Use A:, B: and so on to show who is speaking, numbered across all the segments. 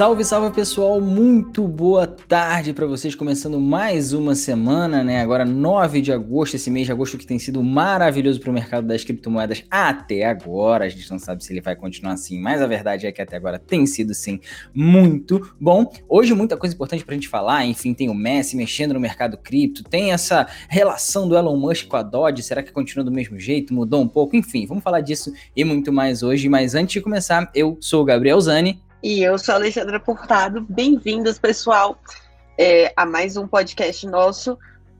A: Salve, salve pessoal, muito boa tarde para vocês, começando mais uma semana, né? Agora 9 de agosto, esse mês de agosto que tem sido maravilhoso para o mercado das criptomoedas até agora. A gente não sabe se ele vai continuar assim, mas a verdade é que até agora tem sido sim muito bom. Hoje muita coisa importante para a gente falar, enfim, tem o Messi mexendo no mercado cripto, tem essa relação do Elon Musk com a Dodge, será que continua do mesmo jeito, mudou um pouco? Enfim, vamos falar disso e muito mais hoje, mas antes de começar, eu sou o Gabriel Zani
B: e eu sou a Alexandra Portado. Bem-vindos, pessoal, é, a mais um podcast nosso.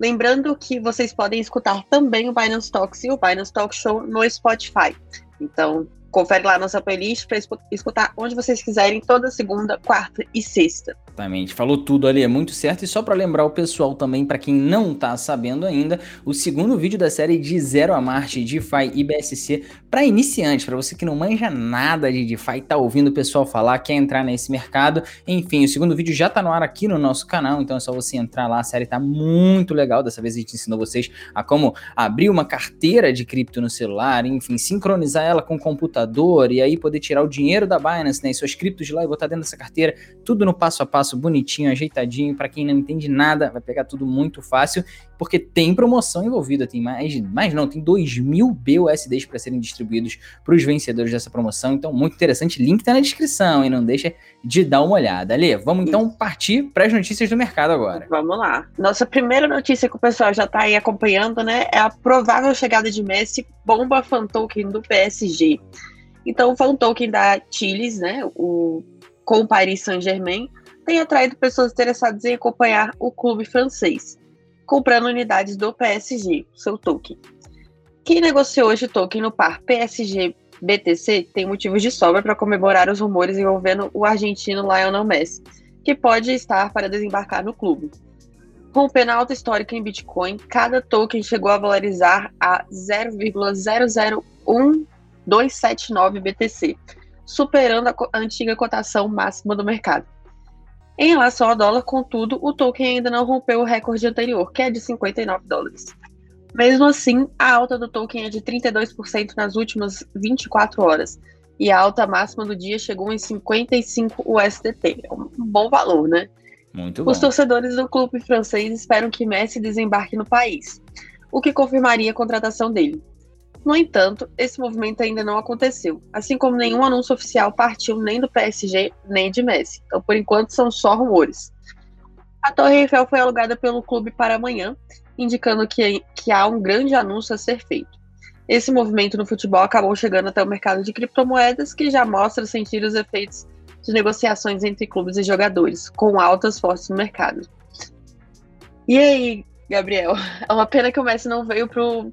B: Lembrando que vocês podem escutar também o Binance Talks e o Binance Talk Show no Spotify. Então, confere lá nossa playlist para escutar onde vocês quiserem, toda segunda, quarta e sexta.
A: Exatamente, falou tudo ali, é muito certo. E só para lembrar o pessoal também, para quem não tá sabendo ainda, o segundo vídeo da série de Zero a Marte, DeFi e BSC para iniciantes, para você que não manja nada de DeFi, tá ouvindo o pessoal falar, quer entrar nesse mercado. Enfim, o segundo vídeo já tá no ar aqui no nosso canal, então é só você entrar lá, a série tá muito legal. Dessa vez a gente ensinou vocês a como abrir uma carteira de cripto no celular, enfim, sincronizar ela com o computador e aí poder tirar o dinheiro da Binance, né, e suas criptos de lá e botar dentro dessa carteira, tudo no passo a passo passo bonitinho, ajeitadinho, para quem não entende nada, vai pegar tudo muito fácil, porque tem promoção envolvida, tem mais, mais não, tem 2 mil BUSDs para serem distribuídos para os vencedores dessa promoção, então muito interessante, link tá na descrição e não deixa de dar uma olhada. Ale, vamos então partir para as notícias do mercado agora.
B: Vamos lá. Nossa primeira notícia que o pessoal já está aí acompanhando, né, é a provável chegada de Messi, bomba fan token do PSG. Então, o fan token da Chiles, né, o com o Paris Saint-Germain, tem atraído pessoas interessadas em acompanhar o clube francês, comprando unidades do PSG, seu token. Quem negociou hoje token no par PSG BTC tem motivos de sobra para comemorar os rumores envolvendo o argentino Lionel Messi, que pode estar para desembarcar no clube. Rompendo a alta histórica em Bitcoin, cada token chegou a valorizar a 0,001279 BTC, superando a antiga cotação máxima do mercado. Em relação ao dólar, contudo, o token ainda não rompeu o recorde anterior, que é de 59 dólares. Mesmo assim, a alta do token é de 32% nas últimas 24 horas, e a alta máxima do dia chegou em 55 USDT. É um bom valor, né?
A: Muito bom.
B: Os torcedores do clube francês esperam que Messi desembarque no país, o que confirmaria a contratação dele. No entanto, esse movimento ainda não aconteceu, assim como nenhum anúncio oficial partiu nem do PSG nem de Messi. Então, por enquanto, são só rumores. A Torre Eiffel foi alugada pelo clube para amanhã, indicando que, que há um grande anúncio a ser feito. Esse movimento no futebol acabou chegando até o mercado de criptomoedas, que já mostra sentir os efeitos de negociações entre clubes e jogadores, com altas fortes no mercado. E aí, Gabriel? É uma pena que o Messi não veio pro,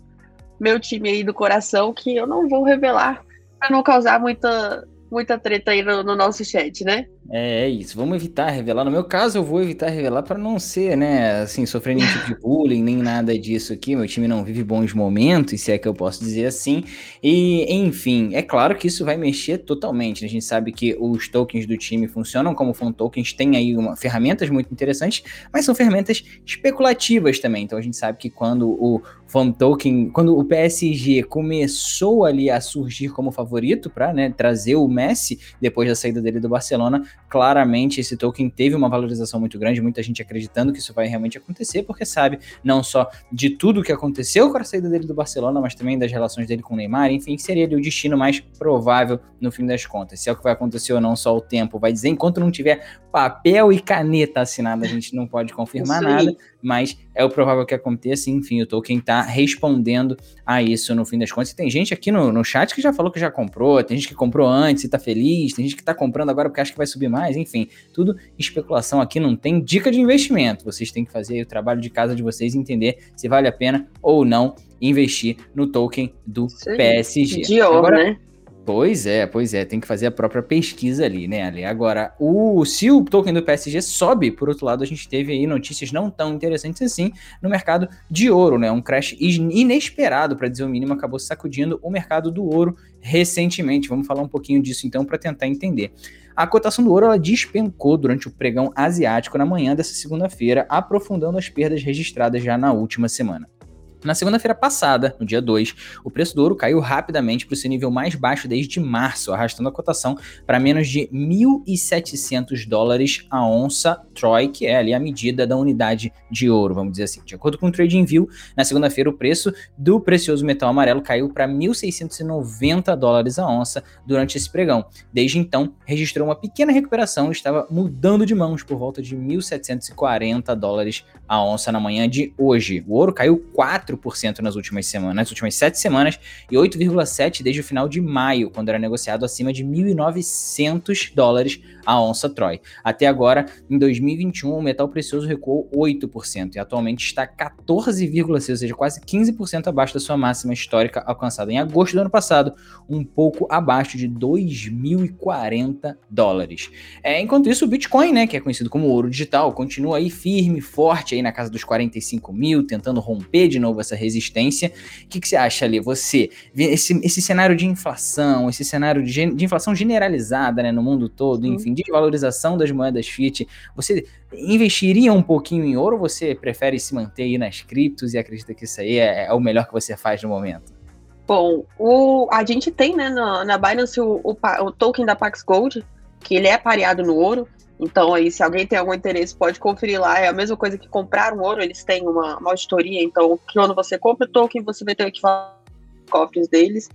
B: meu time aí do coração, que eu não vou revelar para não causar muita, muita treta aí no, no nosso chat, né?
A: É, é isso, vamos evitar revelar. No meu caso, eu vou evitar revelar para não ser, né, assim, sofrer nenhum tipo de bullying, nem nada disso aqui. Meu time não vive bons momentos, se é que eu posso dizer assim. E, enfim, é claro que isso vai mexer totalmente. Né? A gente sabe que os tokens do time funcionam como fan tokens, tem aí uma, ferramentas muito interessantes, mas são ferramentas especulativas também. Então a gente sabe que quando o fan token, quando o PSG começou ali a surgir como favorito para né, trazer o Messi depois da saída dele do Barcelona, claramente esse token teve uma valorização muito grande, muita gente acreditando que isso vai realmente acontecer, porque sabe não só de tudo que aconteceu com a saída dele do Barcelona, mas também das relações dele com o Neymar, enfim, seria o destino mais provável no fim das contas. Se é o que vai acontecer ou não, só o tempo vai dizer, enquanto não tiver papel e caneta assinada, a gente não pode confirmar nada, mas é o provável que aconteça, enfim, o token tá respondendo a isso no fim das contas. E tem gente aqui no, no chat que já falou que já comprou, tem gente que comprou antes e tá feliz, tem gente que tá comprando agora porque acha que vai subir mais, enfim, tudo especulação aqui, não tem dica de investimento. Vocês têm que fazer o trabalho de casa de vocês e entender se vale a pena ou não investir no token do PSG.
B: De ouro, agora, né?
A: Pois é, pois é, tem que fazer a própria pesquisa ali, né, Ali? Agora, o, se o token do PSG sobe, por outro lado, a gente teve aí notícias não tão interessantes assim no mercado de ouro, né? Um crash inesperado, para dizer o mínimo, acabou sacudindo o mercado do ouro recentemente. Vamos falar um pouquinho disso então para tentar entender. A cotação do ouro ela despencou durante o pregão asiático na manhã dessa segunda-feira, aprofundando as perdas registradas já na última semana. Na segunda-feira passada, no dia 2, o preço do ouro caiu rapidamente para o seu nível mais baixo desde março, arrastando a cotação para menos de 1.700 dólares a onça Troy, que é ali a medida da unidade de ouro, vamos dizer assim. De acordo com o TradingView, na segunda-feira o preço do precioso metal amarelo caiu para 1.690 dólares a onça durante esse pregão. Desde então, registrou uma pequena recuperação e estava mudando de mãos por volta de 1.740 dólares a onça na manhã de hoje. O ouro caiu 4% nas últimas semanas, nas últimas sete semanas e 8,7% desde o final de maio, quando era negociado acima de 1.900 dólares a onça Troy. Até agora, em 2021, o metal precioso recuou 8% e atualmente está 14,6%, ou seja, quase 15% abaixo da sua máxima histórica alcançada em agosto do ano passado, um pouco abaixo de 2.040 dólares. É, enquanto isso, o Bitcoin, né, que é conhecido como ouro digital, continua aí firme, forte aí na casa dos 45 mil, tentando romper de novo essa resistência. O que, que você acha ali? Você, esse, esse cenário de inflação, esse cenário de, de inflação generalizada né, no mundo todo, enfim, de valorização das moedas fiat, você investiria um pouquinho em ouro ou você prefere se manter aí nas criptos e acredita que isso aí é, é o melhor que você faz no momento?
B: Bom, o, a gente tem né, na, na Binance o, o, o token da Pax Gold, que ele é pareado no ouro, então, aí, se alguém tem algum interesse, pode conferir lá. É a mesma coisa que comprar um ouro, eles têm uma, uma auditoria. Então, quando você compra o token, você vai ter o equivalente cofres deles.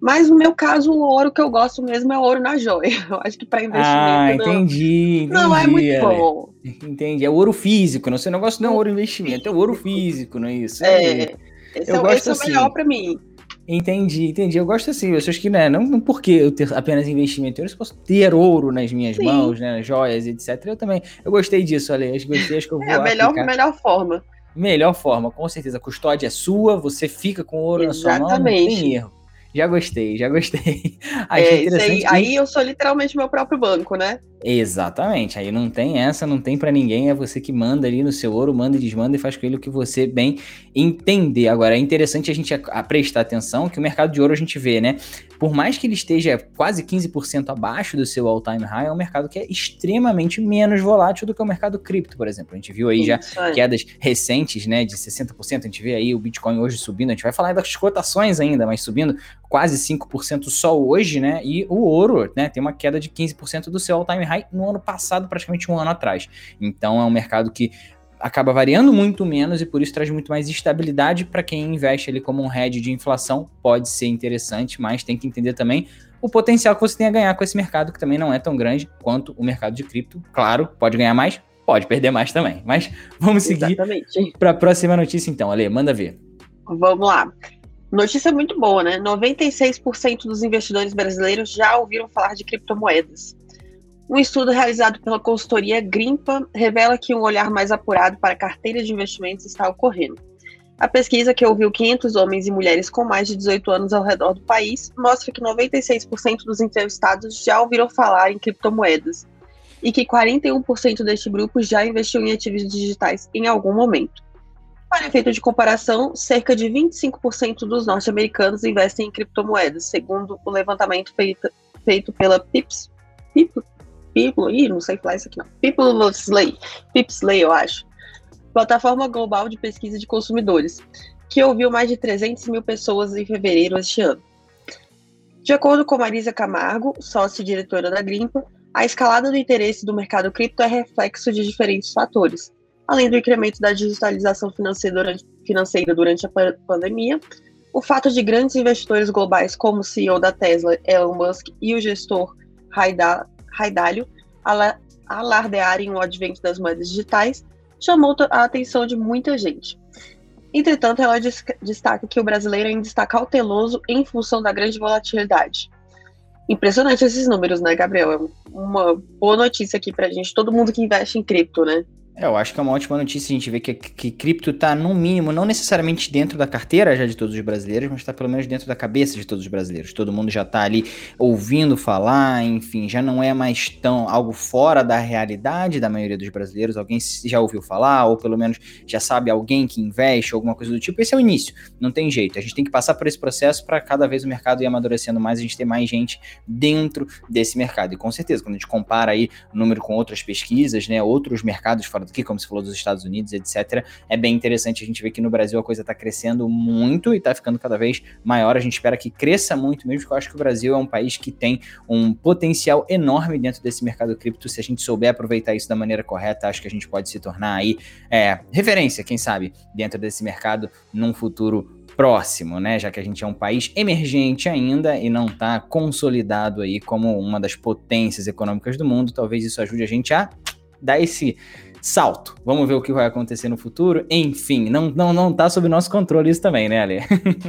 B: Mas no meu caso, o ouro que eu gosto mesmo é o ouro na joia. Eu acho que para investimento.
A: Ah, entendi, não, entendi.
B: Não é muito bom.
A: Entendi. É o ouro físico. Não, seu negócio não é ouro investimento, é o ouro físico, não é isso?
B: É. Esse, eu é, gosto esse assim. é o melhor para mim.
A: Entendi, entendi. Eu gosto assim, eu acho que né, não, não porque eu ter apenas investimento, eu posso ter ouro nas minhas Sim. mãos, né, joias, etc. Eu também, eu gostei disso, Ale, acho, gostei, acho que eu vou
B: É a melhor, melhor forma.
A: Melhor forma, com certeza. A custódia é sua, você fica com ouro Exatamente. na sua mão, não tem erro. Já gostei, já gostei.
B: Achei é, aí, aí eu sou literalmente meu próprio banco, né?
A: Exatamente, aí não tem essa, não tem para ninguém, é você que manda ali no seu ouro, manda e desmanda e faz com ele o que você bem entender. Agora, é interessante a gente a, a prestar atenção que o mercado de ouro a gente vê, né? Por mais que ele esteja quase 15% abaixo do seu all-time high, é um mercado que é extremamente menos volátil do que o mercado cripto, por exemplo. A gente viu aí já quedas recentes, né, de 60%, a gente vê aí o Bitcoin hoje subindo, a gente vai falar das cotações ainda, mas subindo quase 5% só hoje, né? E o ouro, né, tem uma queda de 15% do seu all-time high no ano passado, praticamente um ano atrás. Então é um mercado que acaba variando muito menos e por isso traz muito mais estabilidade para quem investe ali como um hedge de inflação. Pode ser interessante, mas tem que entender também o potencial que você tem a ganhar com esse mercado, que também não é tão grande quanto o mercado de cripto. Claro, pode ganhar mais, pode perder mais também. Mas vamos seguir para a próxima notícia então, Ale, manda ver.
B: Vamos lá. Notícia muito boa, né? 96% dos investidores brasileiros já ouviram falar de criptomoedas. Um estudo realizado pela consultoria Grimpa revela que um olhar mais apurado para a carteira de investimentos está ocorrendo. A pesquisa, que ouviu 500 homens e mulheres com mais de 18 anos ao redor do país, mostra que 96% dos entrevistados já ouviram falar em criptomoedas e que 41% deste grupo já investiu em ativos digitais em algum momento. Para efeito de comparação, cerca de 25% dos norte-americanos investem em criptomoedas, segundo o levantamento feito, feito pela Pips, Pips, People, ih, não sei falar isso aqui não. People Slay, Pipslay, eu acho. Plataforma global de pesquisa de consumidores, que ouviu mais de 300 mil pessoas em fevereiro deste ano. De acordo com Marisa Camargo, sócia diretora da Grimpa, a escalada do interesse do mercado cripto é reflexo de diferentes fatores, além do incremento da digitalização financeira durante, a pandemia, o fato de grandes investidores globais como o CEO da Tesla, Elon Musk, e o gestor Raidalho alardearem o advento das moedas digitais chamou a atenção de muita gente. Entretanto, ela destaca que o brasileiro ainda está cauteloso em função da grande volatilidade. Impressionante esses números, né, Gabriel? É uma boa notícia aqui pra gente, todo mundo que investe em cripto, né?
A: É, eu acho que é uma ótima notícia a gente ver que, que cripto está no mínimo, não necessariamente dentro da carteira já de todos os brasileiros, mas está pelo menos dentro da cabeça de todos os brasileiros. Todo mundo já está ali ouvindo falar, enfim, já não é mais tão algo fora da realidade da maioria dos brasileiros. Alguém já ouviu falar, ou pelo menos já sabe alguém que investe, alguma coisa do tipo. Esse é o início, não tem jeito. A gente tem que passar por esse processo para cada vez o mercado ir amadurecendo mais, a gente ter mais gente dentro desse mercado. E com certeza, quando a gente compara aí o número com outras pesquisas, né, outros mercados fora fora daqui, como você falou dos Estados Unidos, etc. É bem interessante a gente ver que no Brasil a coisa está crescendo muito e está ficando cada vez maior. A gente espera que cresça muito mesmo, porque eu acho que o Brasil é um país que tem um potencial enorme dentro desse mercado cripto. Se a gente souber aproveitar isso da maneira correta, acho que a gente pode se tornar aí é, referência, quem sabe, dentro desse mercado num futuro próximo, né? Já que a gente é um país emergente ainda e não está consolidado aí como uma das potências econômicas do mundo, talvez isso ajude a gente a dar esse salto. Vamos ver o que vai acontecer no futuro. Enfim, não não não tá sob nosso controle isso também, né, Ale?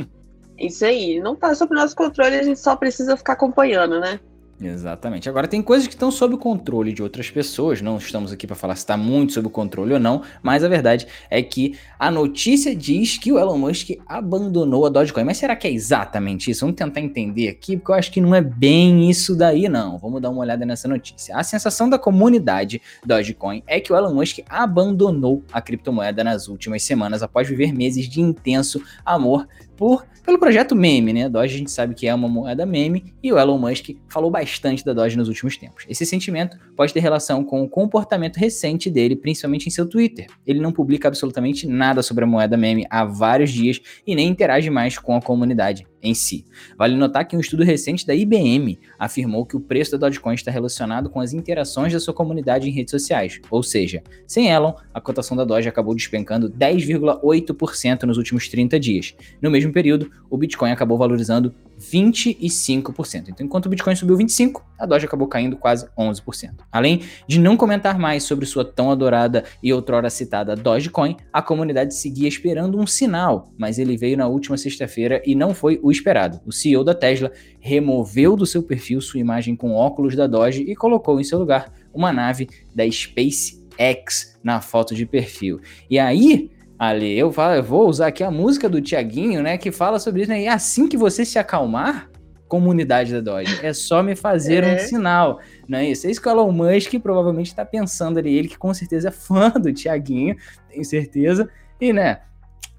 B: isso aí, não tá sob nosso controle, a gente só precisa ficar acompanhando, né?
A: Exatamente. Agora tem coisas que estão sob o controle de outras pessoas, não estamos aqui para falar se está muito sob o controle ou não, mas a verdade é que a notícia diz que o Elon Musk abandonou a Dogecoin. Mas será que é exatamente isso? Vamos tentar entender aqui, porque eu acho que não é bem isso daí, não. Vamos dar uma olhada nessa notícia. A sensação da comunidade Dogecoin é que o Elon Musk abandonou a criptomoeda nas últimas semanas após viver meses de intenso amor por, pelo projeto meme, né? Doge a gente sabe que é uma moeda meme e o Elon Musk falou bastante da Doge nos últimos tempos. Esse sentimento pode ter relação com o comportamento recente dele, principalmente em seu Twitter. Ele não publica absolutamente nada sobre a moeda meme há vários dias e nem interage mais com a comunidade em si. Vale notar que um estudo recente da IBM afirmou que o preço da Dogecoin está relacionado com as interações da sua comunidade em redes sociais, ou seja, sem Elon, a cotação da Doge acabou despencando 10,8% nos últimos 30 dias. No mesmo período, o Bitcoin acabou valorizando 25%. Então, enquanto o Bitcoin subiu 25%, a Doge acabou caindo quase 11%. Além de não comentar mais sobre sua tão adorada e outrora citada Dogecoin, a comunidade seguia esperando um sinal, mas ele veio na última sexta-feira e não foi o esperado. O CEO da Tesla removeu do seu perfil sua imagem com óculos da Doge e colocou em seu lugar uma nave da SpaceX na foto de perfil. E aí, ali. Eu, falo, eu vou usar aqui a música do Tiaguinho, né? Que fala sobre isso, né? E assim que você se acalmar, comunidade da Dodge, é só me fazer é. um sinal, não é isso? É isso que o Elon Musk provavelmente está pensando ali, ele que com certeza é fã do Tiaguinho, tenho certeza, e né,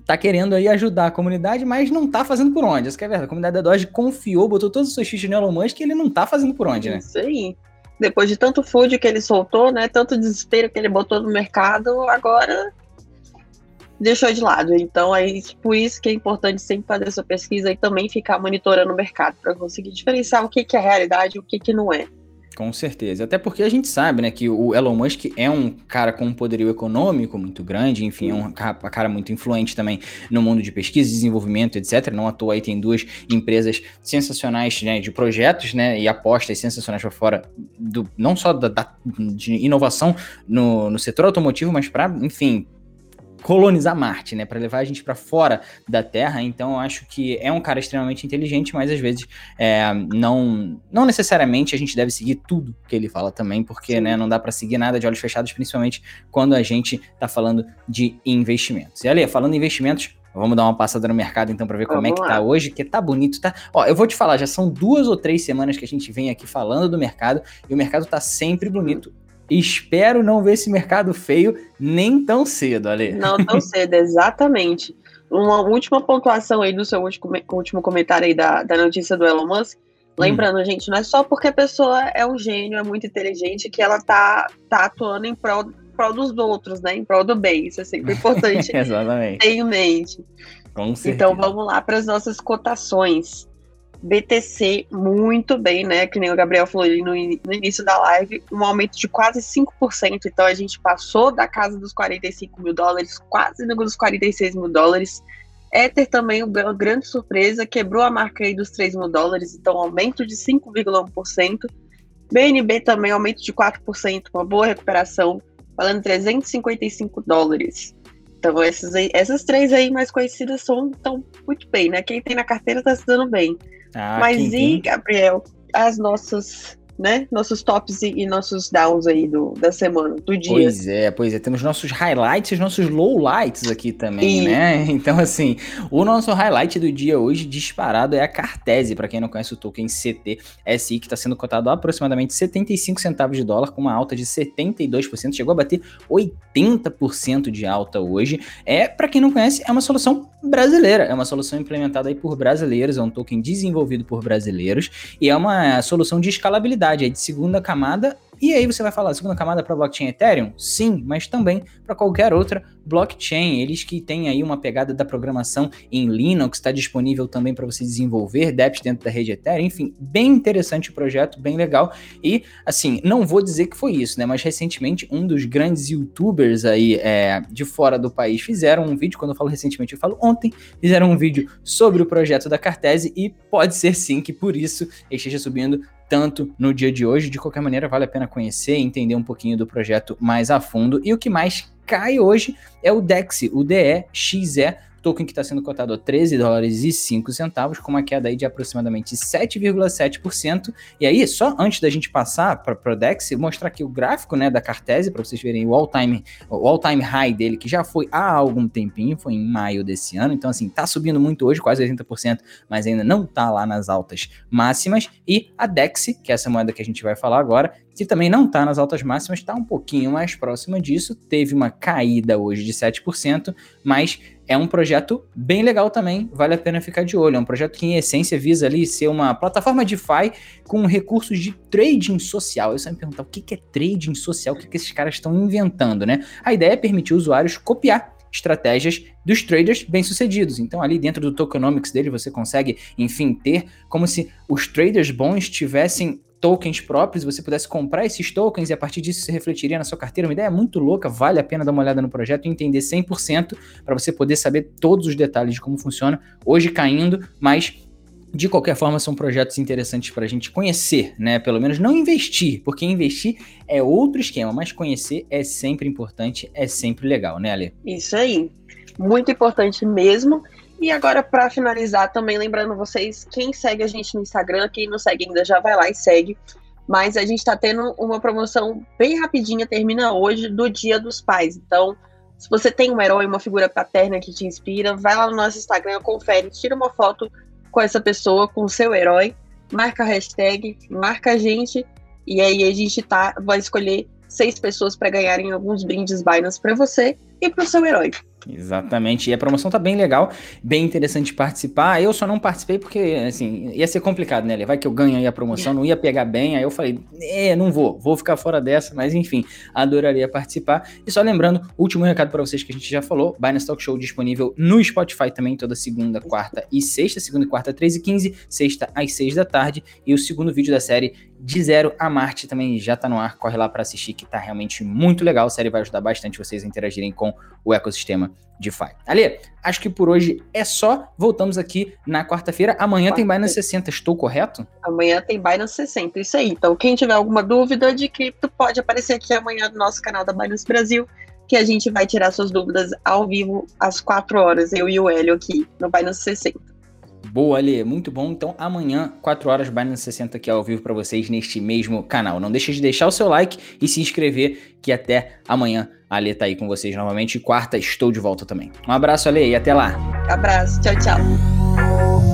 A: tá querendo aí ajudar a comunidade, mas não tá fazendo por onde, isso que é verdade, a comunidade da Dodge confiou, botou todos os seus xixi no Elon Musk e ele não tá fazendo por onde, né?
B: Isso aí. Depois de tanto food que ele soltou, né, tanto desespero que ele botou no mercado, agora deixou de lado. Então, é por isso que é importante sempre fazer essa pesquisa e também ficar monitorando o mercado para conseguir diferenciar o que, que é realidade e o que, que não é.
A: Com certeza. Até porque a gente sabe, né, que o Elon Musk é um cara com um poderio econômico muito grande, enfim, é um cara muito influente também no mundo de pesquisa, desenvolvimento, etc. Não à toa aí tem duas empresas sensacionais, né, de projetos, né, e apostas sensacionais para fora do não só da, da, de inovação no, no setor automotivo, mas para, enfim, colonizar Marte, né, para levar a gente para fora da Terra. Então, eu acho que é um cara extremamente inteligente, mas às vezes é, não, não necessariamente a gente deve seguir tudo que ele fala também, porque né, não dá para seguir nada de olhos fechados, principalmente quando a gente está falando de investimentos. E ali, falando em investimentos, Vamos dar uma passada no mercado então para ver como é que tá hoje, que tá bonito, tá? Ó, eu vou te falar, já são duas ou três semanas que a gente vem aqui falando do mercado e o mercado tá sempre bonito. Espero não ver esse mercado feio nem tão cedo, Ale.
B: Não tão cedo, exatamente. Uma última pontuação aí do seu último, comentário aí da, da notícia do Elon Musk. Lembrando, hum. gente, não é só porque a pessoa é um gênio, é muito inteligente, que ela tá, tá atuando em prol, prol dos outros, né? Em prol do bem. Isso é sempre importante
A: Exatamente.
B: ter em mente.
A: Com
B: então vamos lá para as nossas cotações. BTC muito bem, né? Que nem o Gabriel falou ali no, no, início da live, um aumento de quase 5%. Então a gente passou da casa dos 45 mil dólares, quase nos 46 mil dólares. Ether também, uma grande surpresa, quebrou a marca aí dos 3 mil dólares, então aumento de 5,1%. BNB também, aumento de 4%, uma boa recuperação, falando 355 dólares. Então, essas, aí, essas três aí mais conhecidas são tão muito bem, né? Quem tem na carteira está se dando bem. Ah, Mas e, Gabriel, as nossas né? Nossos tops e, e, nossos downs aí do, da semana, do dia.
A: Pois é, pois é. Temos nossos highlights e nossos lowlights aqui também, e... né? Então, assim, o nosso highlight do dia hoje, disparado, é a Cartese, para quem não conhece o token CTSI, que está sendo cotado a aproximadamente 75 centavos de dólar, com uma alta de 72%, chegou a bater 80% de alta hoje. É, para quem não conhece, é uma solução brasileira, é uma solução implementada aí por brasileiros, é um token desenvolvido por brasileiros, e é uma solução de escalabilidade é de segunda camada E aí você vai falar, segunda camada para blockchain Ethereum? Sim, mas também para qualquer outra blockchain. Eles que têm aí uma pegada da programação em Linux, está disponível também para você desenvolver dApps dentro da rede Ethereum. Enfim, bem interessante o projeto, bem legal. E assim, não vou dizer que foi isso, né? Mas recentemente um dos grandes youtubers aí é, de fora do país fizeram um vídeo. Quando eu falo recentemente, eu falo ontem, fizeram um vídeo sobre o projeto da Cartese e pode ser sim que por isso esteja subindo tanto no dia de hoje. De qualquer maneira, vale a pena conhecer e entender um pouquinho do projeto mais a fundo. E o que mais cai hoje é o DEX, o DEXE, token que está sendo cotado a 13 dólares e 5 centavos, com uma queda aí de aproximadamente 7,7%. E aí, só antes da gente passar para o DEX, mostrar aqui o gráfico né, da Cartese, para vocês verem o all-time all -time high dele, que já foi há algum tempinho, foi em maio desse ano. Então, assim, tá subindo muito hoje, quase 80%, mas ainda não tá lá nas altas máximas. E a DEX, que é essa moeda que a gente vai falar agora, que também não está nas altas máximas, está um pouquinho mais próxima disso, teve uma caída hoje de 7%, mas é um projeto bem legal também, vale a pena ficar de olho. É um projeto que, em essência, visa ali ser uma plataforma DeFi com recursos de trading social. Eu sempre me perguntar o que é trading social, o que, que esses caras estão inventando, né? A ideia é permitir usuários copiar estratégias dos traders bem-sucedidos. Então, ali dentro do tokenomics dele, você consegue, enfim, ter como se os traders bons tivessem tokens próprios, você pudesse comprar esses tokens e a partir disso se refletiria na sua carteira. Uma ideia muito louca, vale a pena dar uma olhada no projeto e entender 100% para você poder saber todos os detalhes de como funciona. Hoje caindo, mas de qualquer forma, são projetos interessantes para a gente conhecer, né? Pelo menos não investir, porque investir é outro esquema, mas conhecer é sempre importante, é sempre legal, né, Ale?
B: Isso aí. Muito importante mesmo. E agora, para finalizar, também lembrando vocês, quem segue a gente no Instagram, quem não segue ainda já vai lá e segue. Mas a gente está tendo uma promoção bem rapidinha, termina hoje, do Dia dos Pais. Então, se você tem um herói, uma figura paterna que te inspira, vai lá no nosso Instagram, confere, tira uma foto com essa pessoa, com o seu herói, marca a hashtag, marca a gente, e aí a gente tá, vai escolher seis pessoas para ganharem alguns brindes Binance para você e para o seu herói.
A: Exatamente. E a promoção tá bem legal, bem interessante participar. Eu só não participei porque, assim, ia ser complicado, né? Vai que eu ganho aí a promoção, não ia pegar bem. Aí eu falei, é, não vou, vou ficar fora dessa, mas enfim, adoraria participar. E só lembrando, último recado para vocês que a gente já falou: Binance Talk Show disponível no Spotify também toda segunda, quarta e sexta. Segunda e quarta, 13 e 15, sexta às 6 da tarde. E o segundo vídeo da série de Zero a Marte também já tá no ar. Corre lá para assistir, que tá realmente muito legal. A série vai ajudar bastante vocês a interagirem com o ecossistema DeFi. Ali, acho que por hoje é só. Voltamos aqui na quarta-feira. Amanhã quarta tem Binance 60, estou correto?
B: Amanhã tem Binance 60, isso aí. Então, quem tiver alguma dúvida de cripto, pode aparecer aqui amanhã no nosso canal da Binance Brasil, que a gente vai tirar suas dúvidas ao vivo às 4 horas, eu e o Hélio aqui no Binance 60.
A: Boa, Ale, muito bom. Então, amanhã, 4 horas, Binance 60 aqui ao vivo para vocês neste mesmo canal. Não deixe de deixar o seu like e se inscrever, que até amanhã a Ale tá aí com vocês novamente. Quarta, estou de volta também. Um abraço, Ale, e até lá.
B: Abraço, tchau, tchau.